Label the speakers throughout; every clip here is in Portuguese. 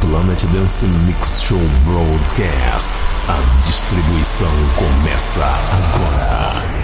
Speaker 1: Planet Dance Mix Show Broadcast. A distribuição começa agora.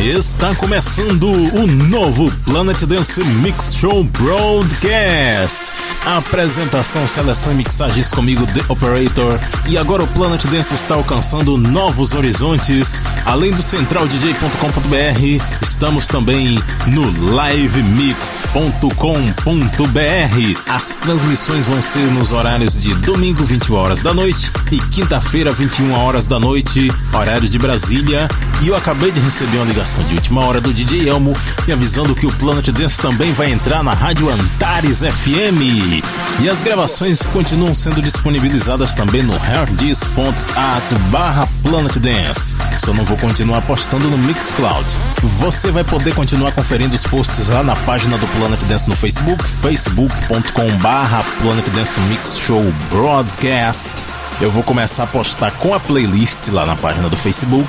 Speaker 1: Está começando o novo Planet Dance Mix Show Broadcast. Apresentação, seleção e mixagens comigo, The Operator. E agora o Planet Dance está alcançando novos horizontes. Além do centraldj.com.br, estamos também no livemix.com.br. As transmissões vão ser nos horários de domingo, 20 horas da noite, e quinta-feira, 21 horas da noite, horário de Brasília. E eu acabei de receber uma ligação de última hora do DJ Elmo, me avisando que o Planet Dance também vai entrar na Rádio Antares FM. E as gravações continuam sendo disponibilizadas também no hardis.at barra Planet Dance. Só não vou continuar postando no Mixcloud. Você vai poder continuar conferindo os posts lá na página do Planet Dance no Facebook, facebook.com barra Planet Dance Mix Show Broadcast. Eu vou começar a postar com a playlist lá na página do Facebook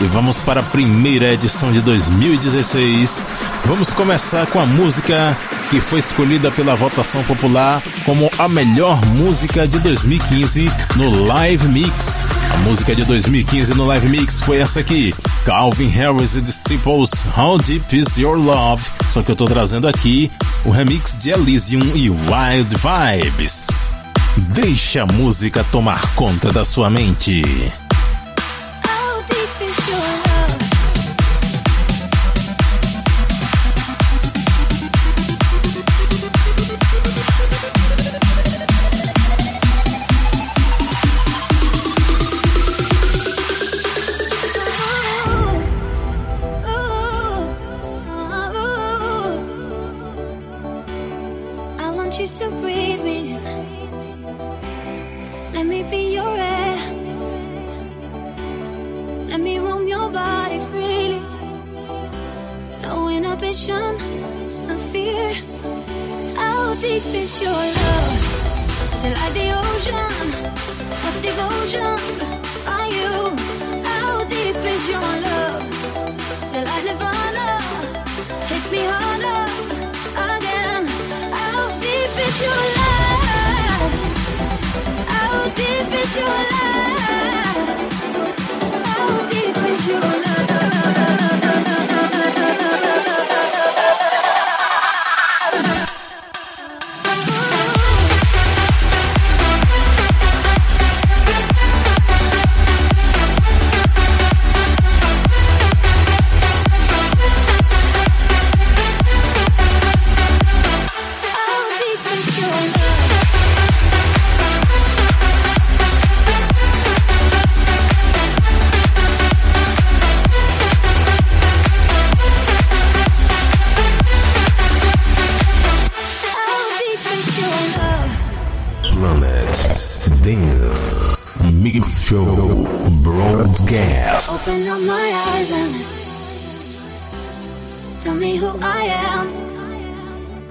Speaker 1: e vamos para a primeira edição de 2016. Vamos começar com a música que foi escolhida pela votação popular como a melhor música de 2015 no Live Mix. A música de 2015 no Live Mix foi essa aqui: Calvin Harris e Disciples How Deep Is Your Love. Só que eu tô trazendo aqui o remix de Elysium e Wild Vibes. Deixe a música tomar conta da sua mente.
Speaker 2: miss your love till I the ocean. Devotion are? I am.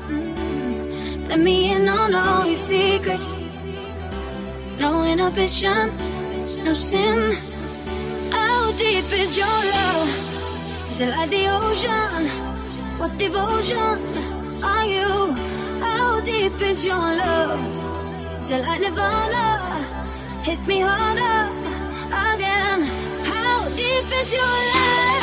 Speaker 2: Mm. Let me in on all your
Speaker 3: secrets. No inhibition, no sin. How deep is your love? Is it like
Speaker 2: the ocean?
Speaker 3: What devotion are you? How deep is your love? Is it like Nirvana? Hit me harder again. How deep is your love?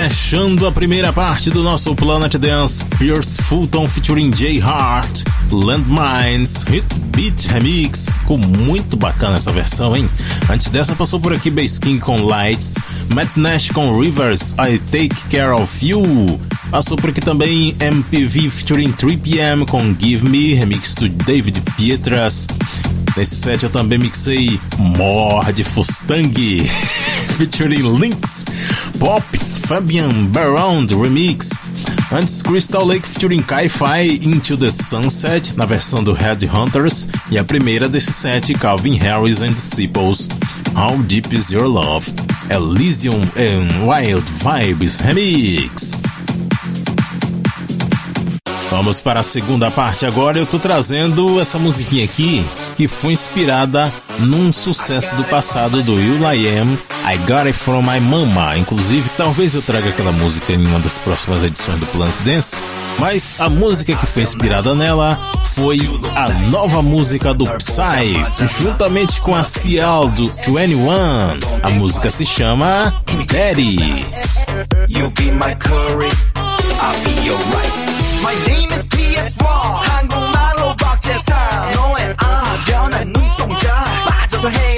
Speaker 1: Fechando a primeira parte do nosso Planet Dance, Pierce Fulton featuring Jay Hart, Landmines, Hit Beat Remix. Ficou muito bacana essa versão, hein? Antes dessa passou por aqui Bass King com Lights, Matt Nash com Rivers, I Take Care of You. Passou por aqui também MPV featuring 3PM com Give Me, remix do David Pietras. Nesse set eu também mixei Morde Fustang featuring Links pop Fabian Barround Remix. Antes Crystal Lake featuring Kai-Fi Into the Sunset na versão do Headhunters e a primeira desse set Calvin Harris and Disciples How Deep Is Your Love Elysium and Wild Vibes Remix. Vamos para a segunda parte agora. Eu tô trazendo essa musiquinha aqui que foi inspirada num sucesso do passado do Will I Am, I Got It From My Mama. Inclusive, talvez eu traga aquela música em uma das próximas edições do Plant Dance. Mas a música que foi inspirada nela foi a nova música do Psy, juntamente com a Cial do 21. A música se chama Daddy. You be my curry, I'll be your rice. My name is PS1 한국말로 박재상 너의 아련한 눈동자 빠져서
Speaker 4: 해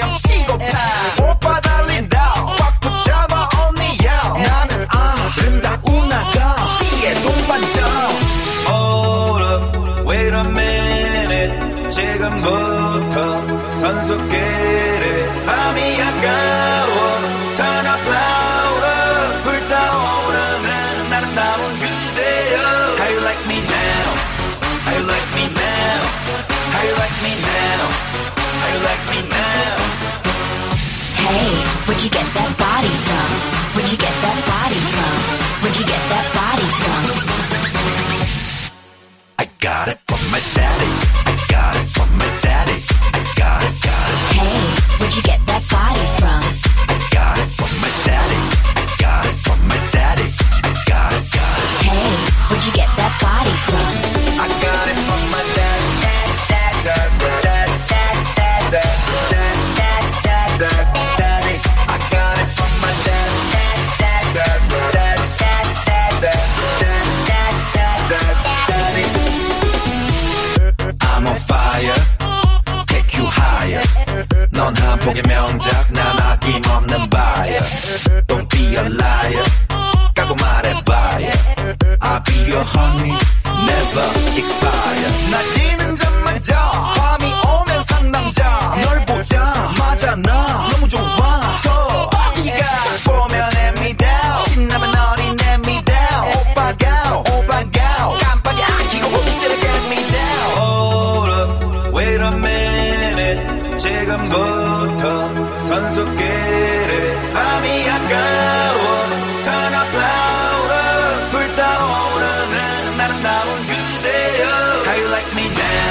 Speaker 4: strike me down.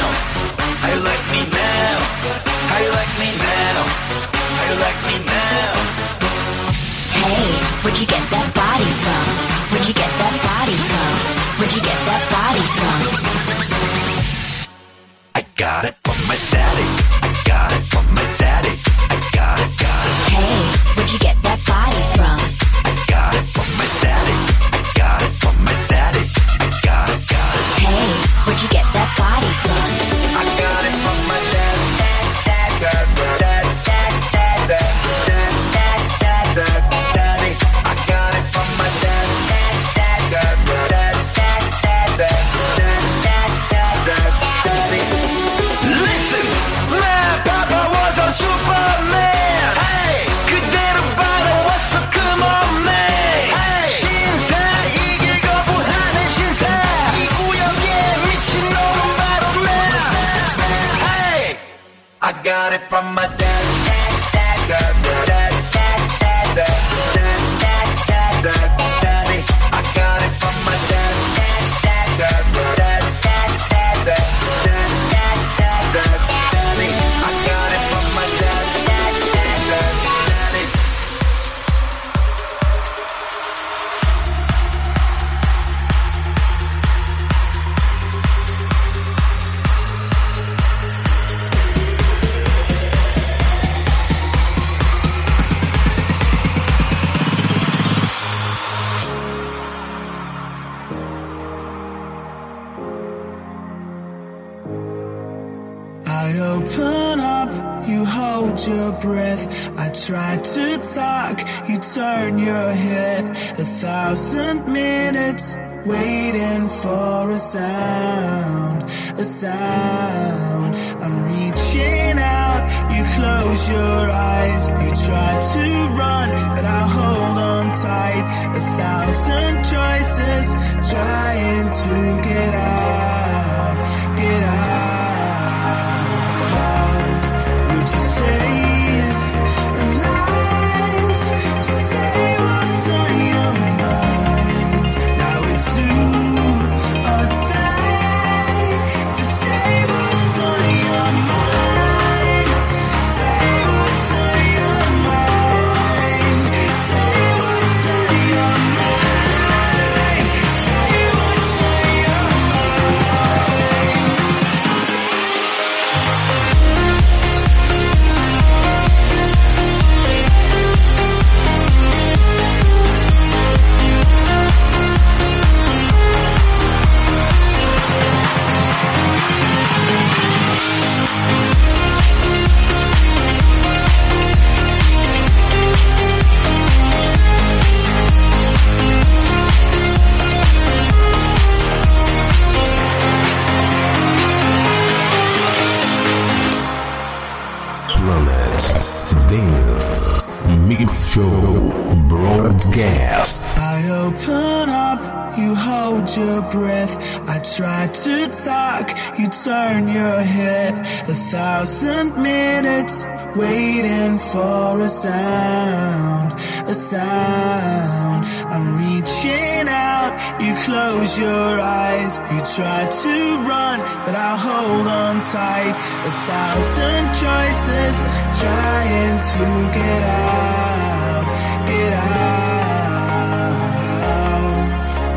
Speaker 5: sound. I'm reaching out, you close your eyes. You try to run, but I hold on tight. A thousand choices trying to get out, get out.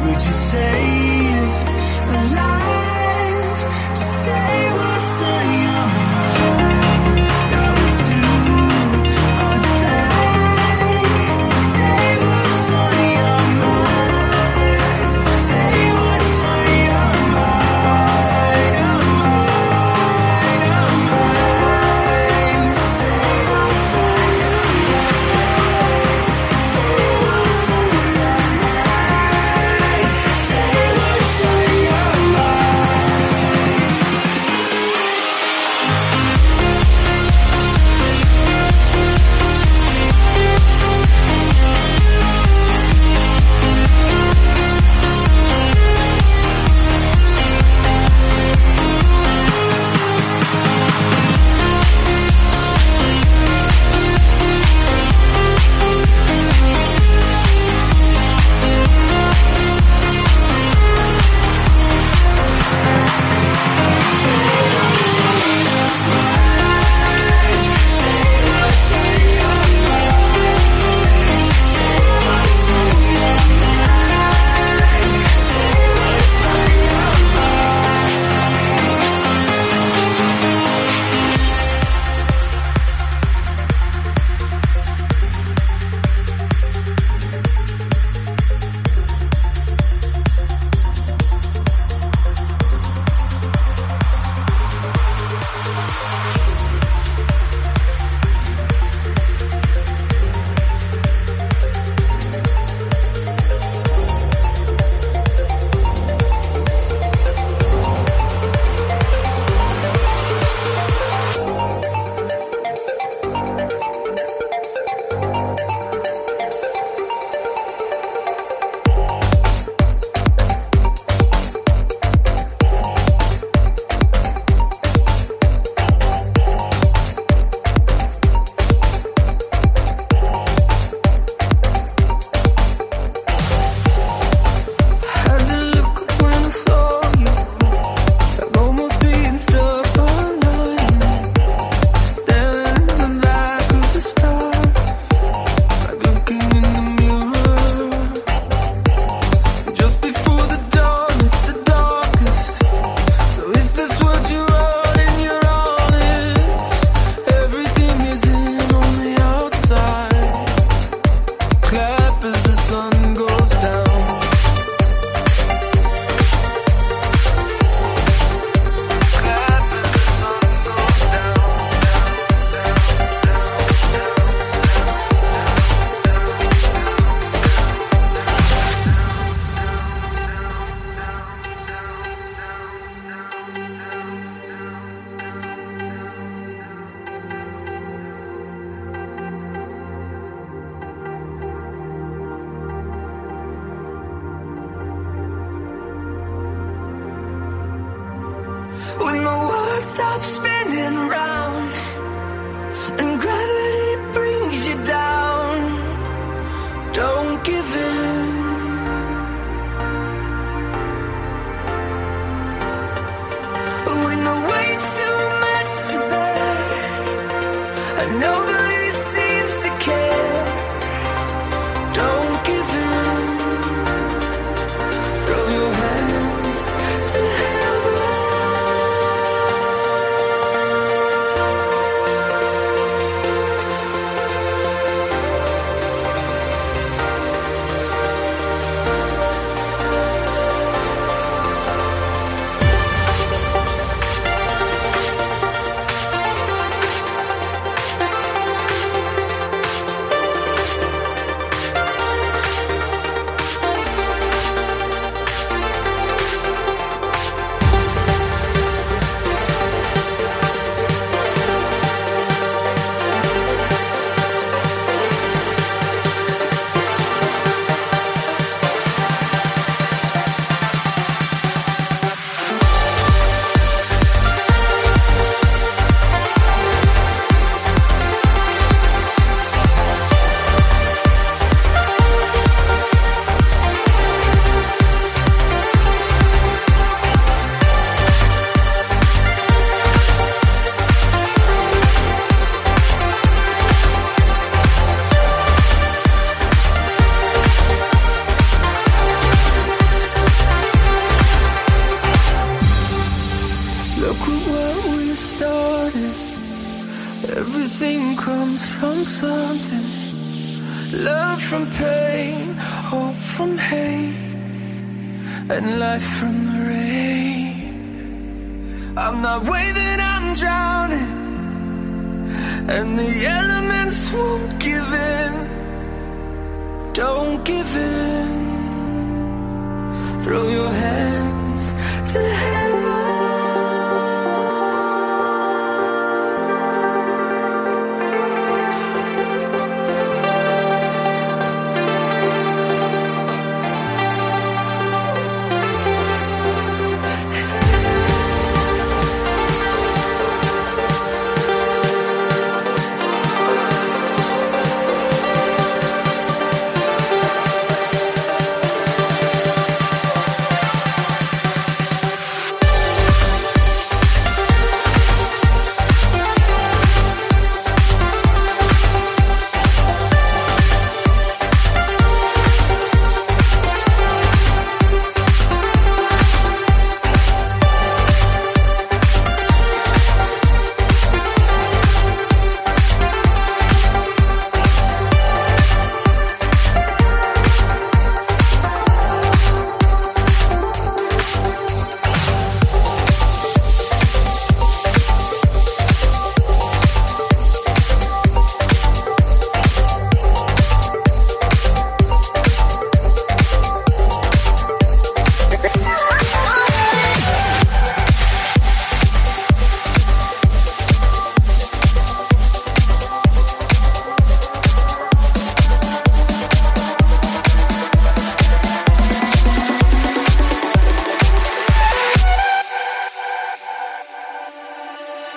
Speaker 5: Would you say?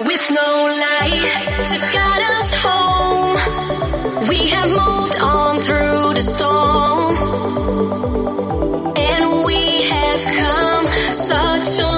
Speaker 3: With no light to guide us home, we have moved on through the storm, and we have come such a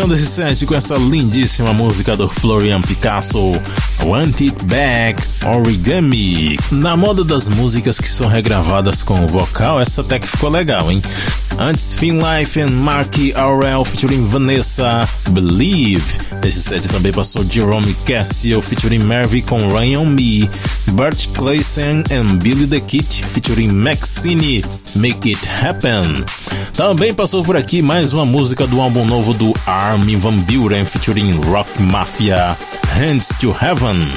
Speaker 1: Fechando esse set com essa lindíssima música do Florian Picasso, Want It Back Origami. Na moda das músicas que são regravadas com o vocal, essa até que ficou legal, hein? Antes, Finn Life and Marky Aurel featuring Vanessa Believe. Nesse set também passou Jerome Cassio featuring Mervy com Ryan Me. Bert Clayson and Billy the Kid featuring Maxine Make It Happen. Também passou por aqui mais uma música do álbum novo do Armin Van Buren featuring Rock Mafia, Hands to Heaven.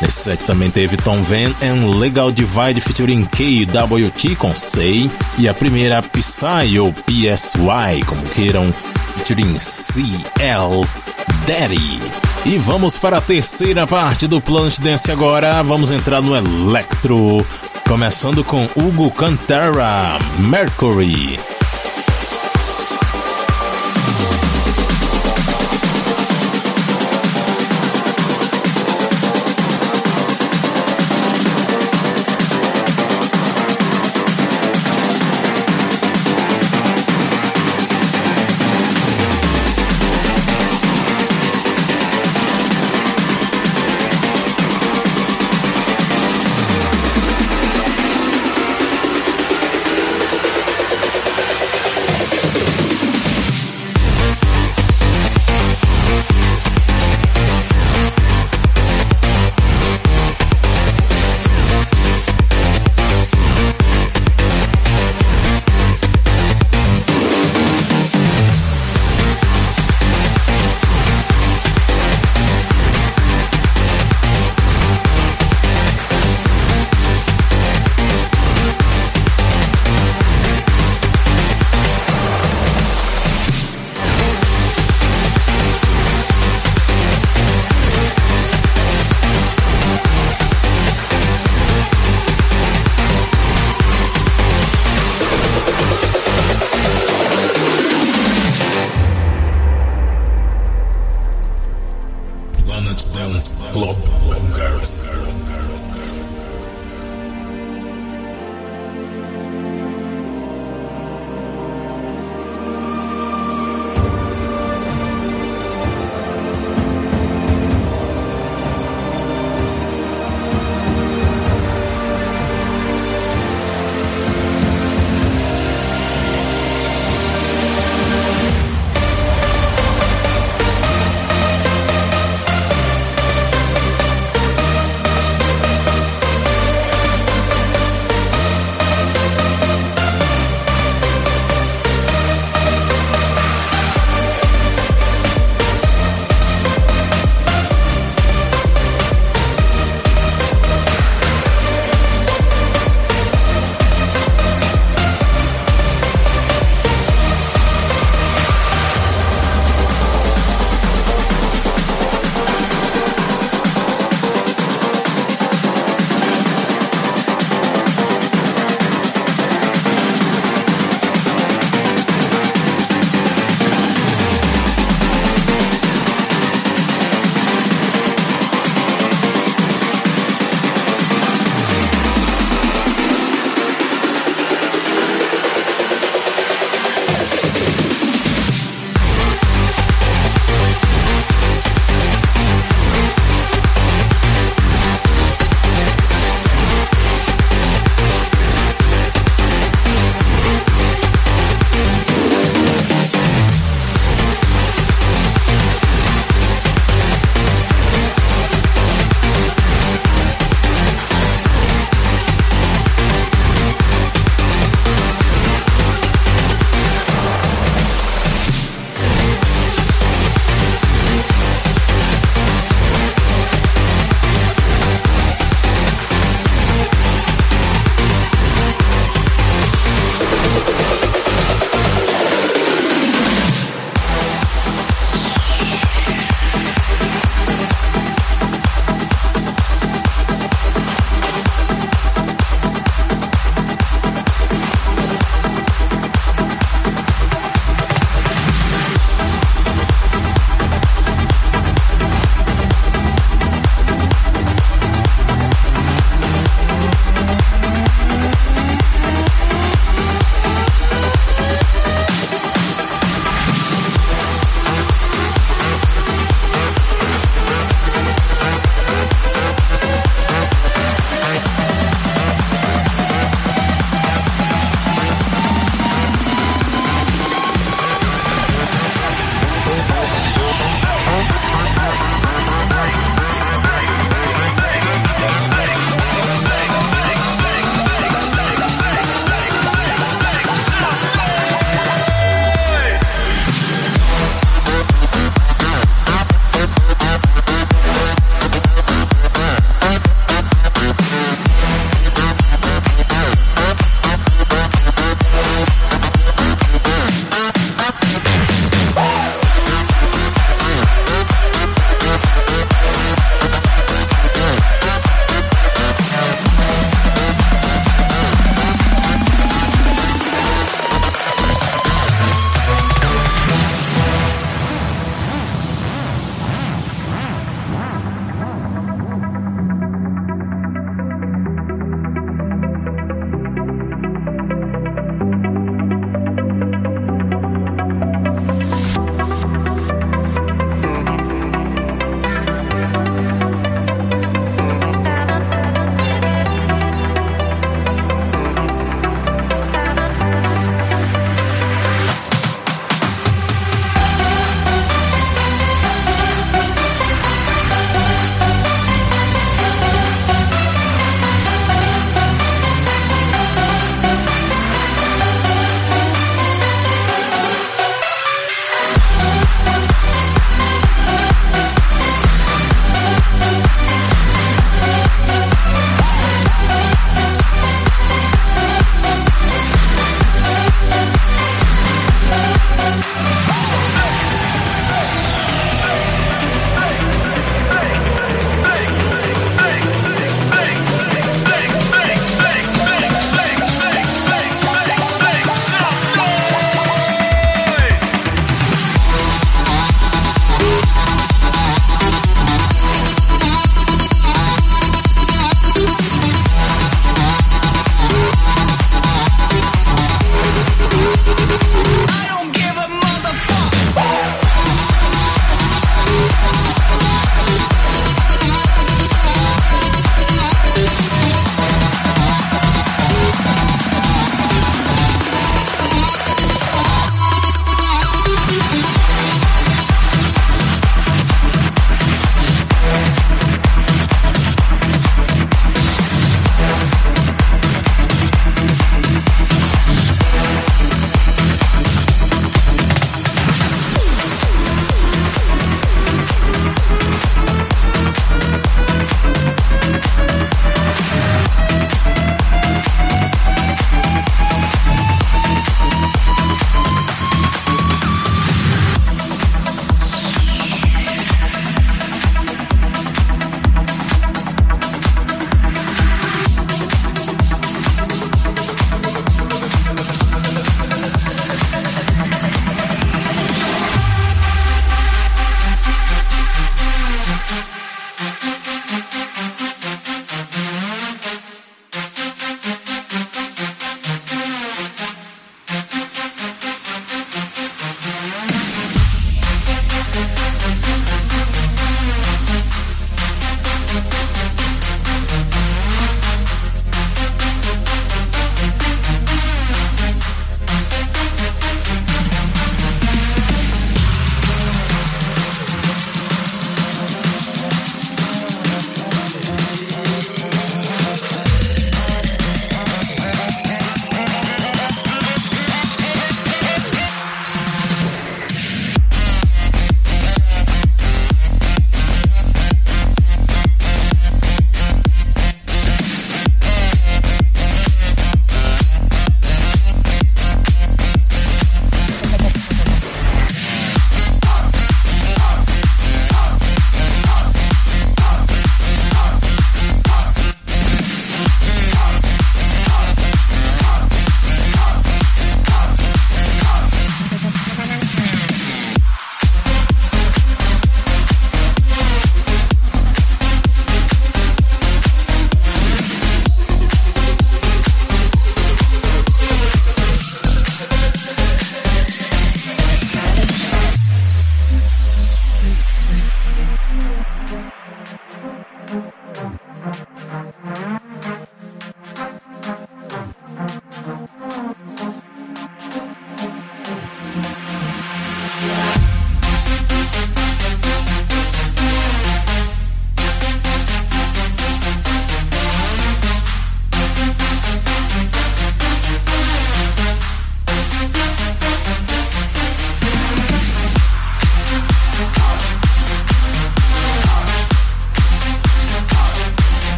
Speaker 1: Nesse set também teve Tom Van and Legal Divide featuring KWT com Say e a primeira Psy ou PSY, como queiram, featuring CL Daddy. E vamos para a terceira parte do Planet Dance agora. Vamos entrar no Electro, começando com Hugo Cantara, Mercury.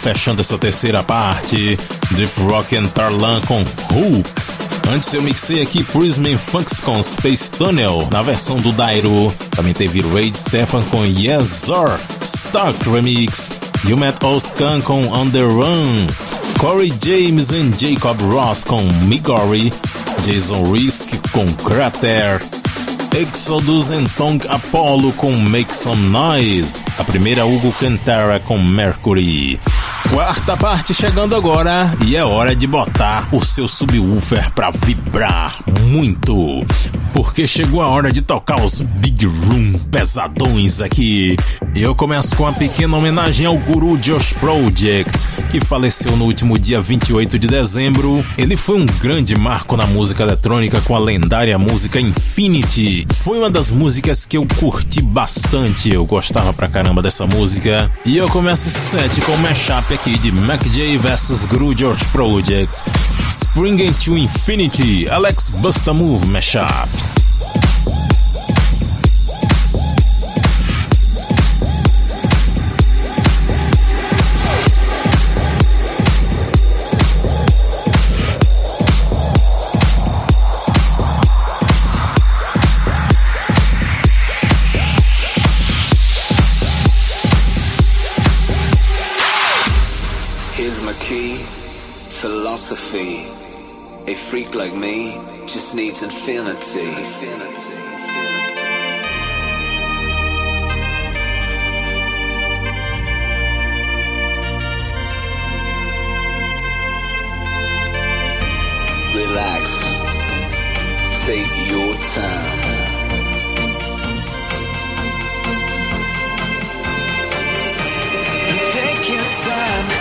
Speaker 1: Fechando essa terceira parte. Diff Rock and Tarlan com Hook. Antes eu mixei aqui Prism Funks com Space Tunnel na versão do Dairo. Também teve Raid Stefan com Yes Sir, Stark Remix. You Met Oscan com The Run. Corey James e Jacob Ross com Migori. Jason Risk com Crater. Exodus and Tong Apollo com Make Some Noise. A primeira Hugo Cantara com Mercury. Quarta parte chegando agora e é hora de botar o seu subwoofer pra vibrar muito. Porque chegou a hora de tocar os Big Room pesadões aqui. Eu começo com uma pequena homenagem ao guru Josh Project, que faleceu no último dia 28 de dezembro. Ele foi um grande marco na música eletrônica com a lendária música Infinity. Foi uma das músicas que eu curti bastante, eu gostava pra caramba dessa música. E eu começo esse set com o mashup aqui de Mac J vs Guru George Project. Spring into Infinity, Alex Busta Move mashup.
Speaker 6: A freak like me just needs infinity. Relax, take your time.
Speaker 5: Take your time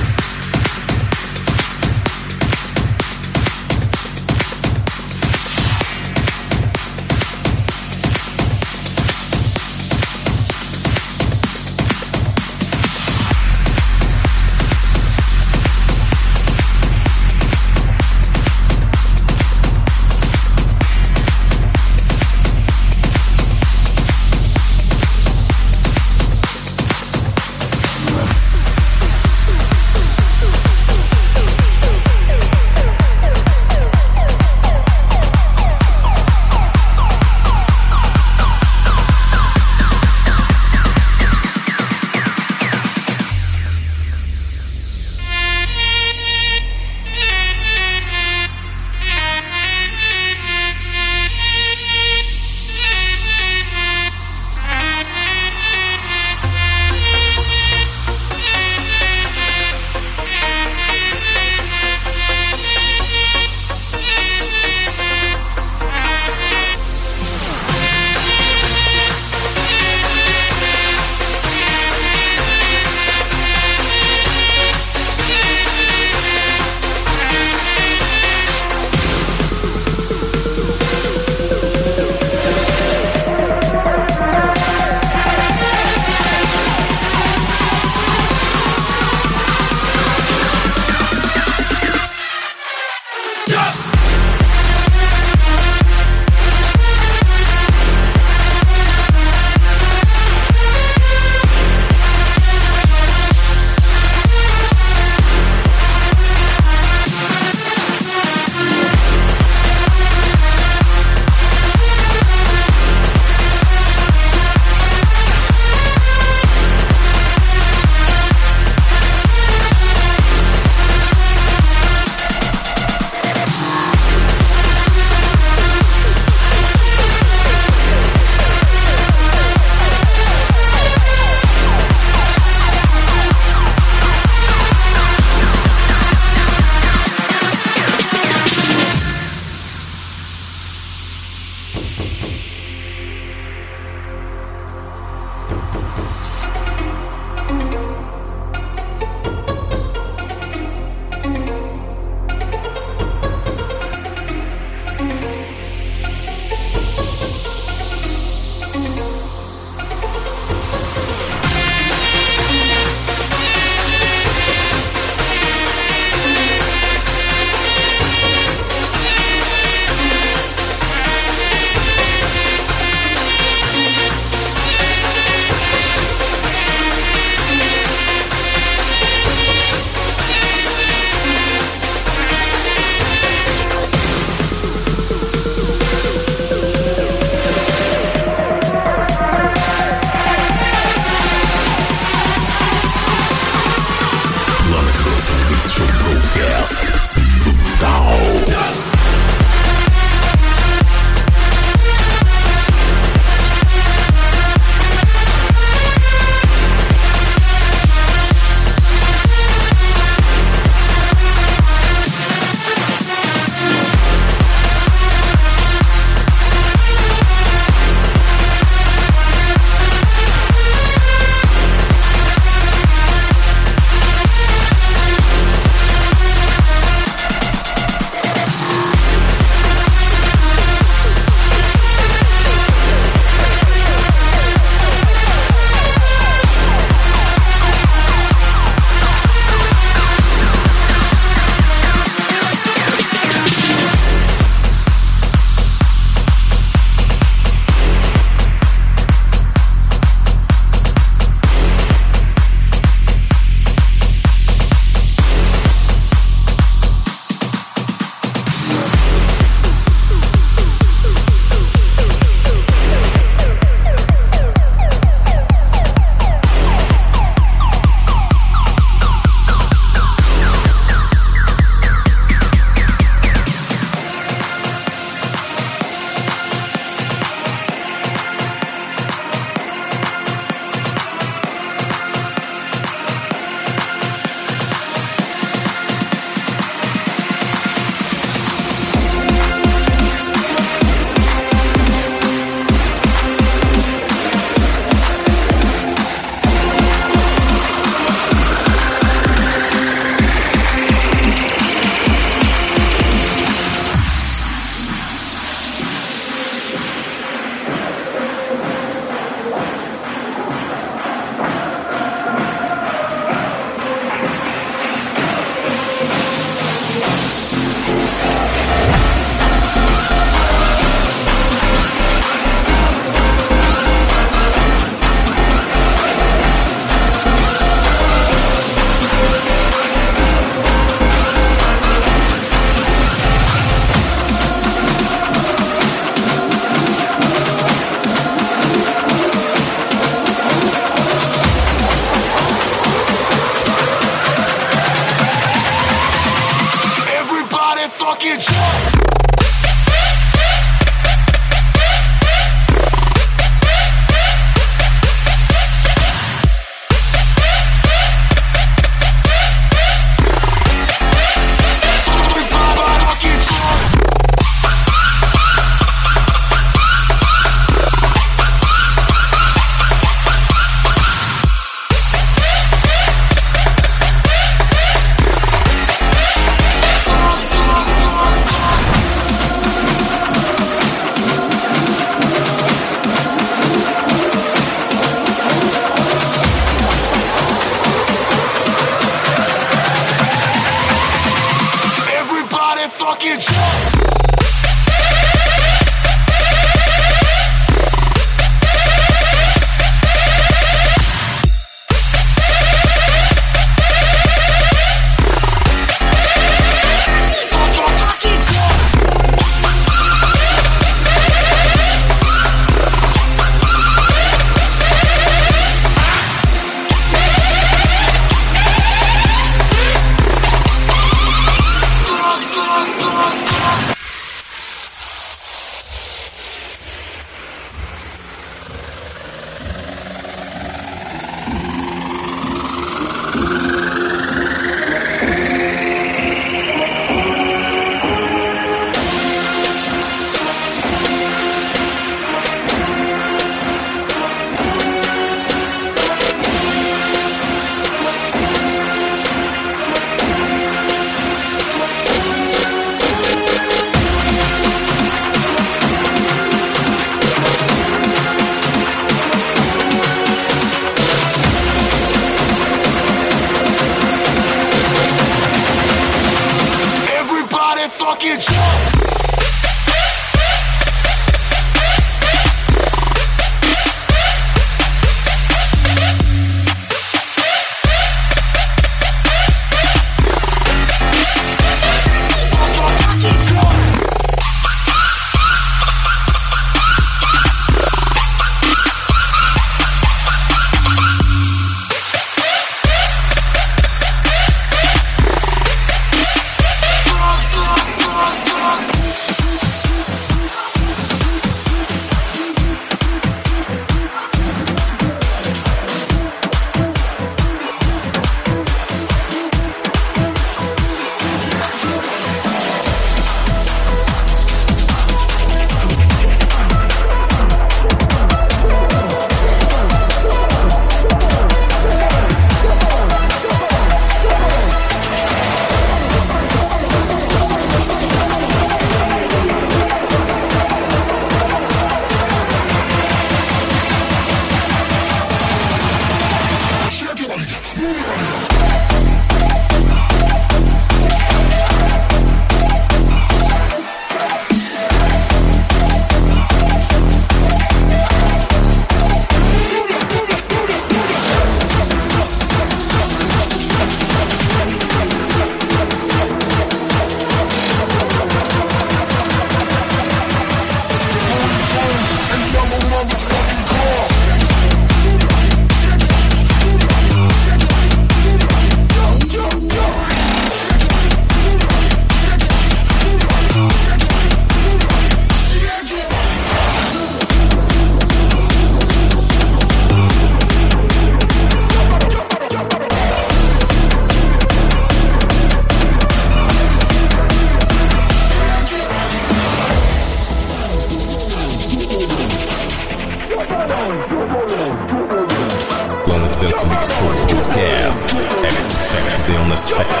Speaker 1: Bye.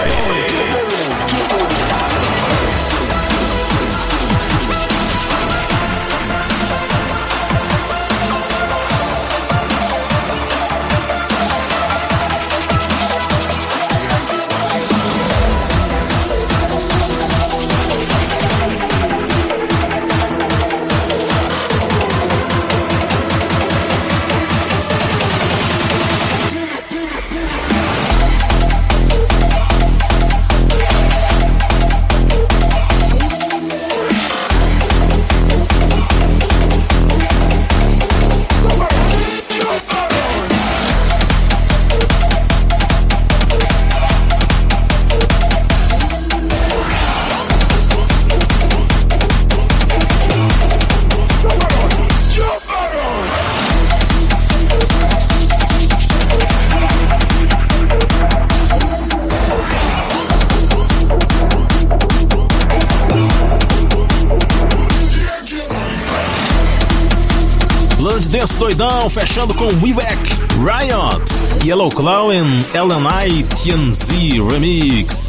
Speaker 1: Fechando com Weback, Riot, Yellow Claw e LNI TNZ Remix.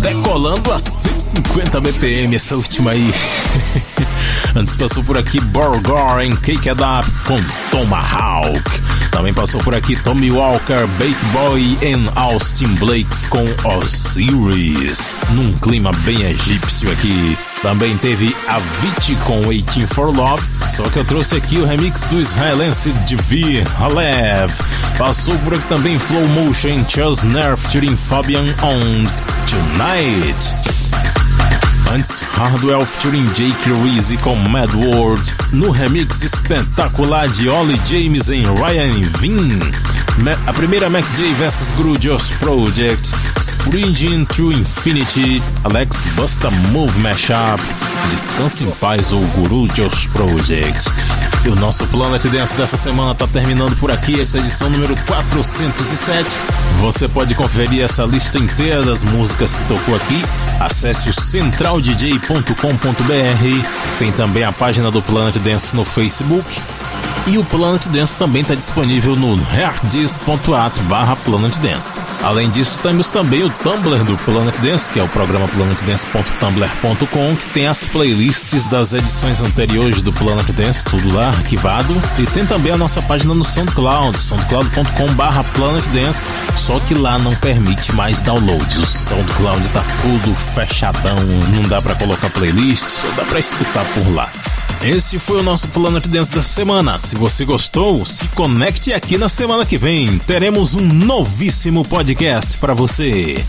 Speaker 1: Decolando a 150 BPM essa última aí. Antes passou por aqui Borgor em Cake It Up com Tomahawk. Também passou por aqui Tommy Walker, Bake Boy e Austin Blakes com Osiris. Num clima bem egípcio aqui. Também teve Avicii com Waiting for Love, só que eu trouxe aqui o remix do israelense Dvi Halev. Passou por aqui também Flow Motion, Charles Nerf, featuring Fabian on Tonight. Antes, Hardwell featuring Jake Reese com Mad World, no remix espetacular de Ollie James em Ryan Vin. A primeira Mac J vs Grudgeous Project, Springing Through Infinity, Alex Busta Move Mashup, Descanse em Paz ou Guru Josh Project. E o nosso Planet Dance dessa semana está terminando por aqui, essa edição número 407. Você pode conferir essa lista inteira das músicas que tocou aqui. Acesse o centraldj.com.br. Tem também a página do Planet Dance no Facebook e o Planet Dance também está disponível no herdis.at barra Planet Dance. Além disso, temos também o Tumblr do Planet Dance, que é o programa planetdance.tumblr.com, que tem as playlists das edições anteriores do Planet Dance, tudo lá arquivado. E tem também a nossa página no SoundCloud, soundcloud.com barra Planet Dance, só que lá não permite mais downloads. O SoundCloud tá tudo fechadão, não dá para colocar playlist, só dá para escutar por lá. Esse foi o nosso Planet Dance da semana. Se você gostou, se conecte aqui na semana que vem. Teremos um novíssimo podcast para você.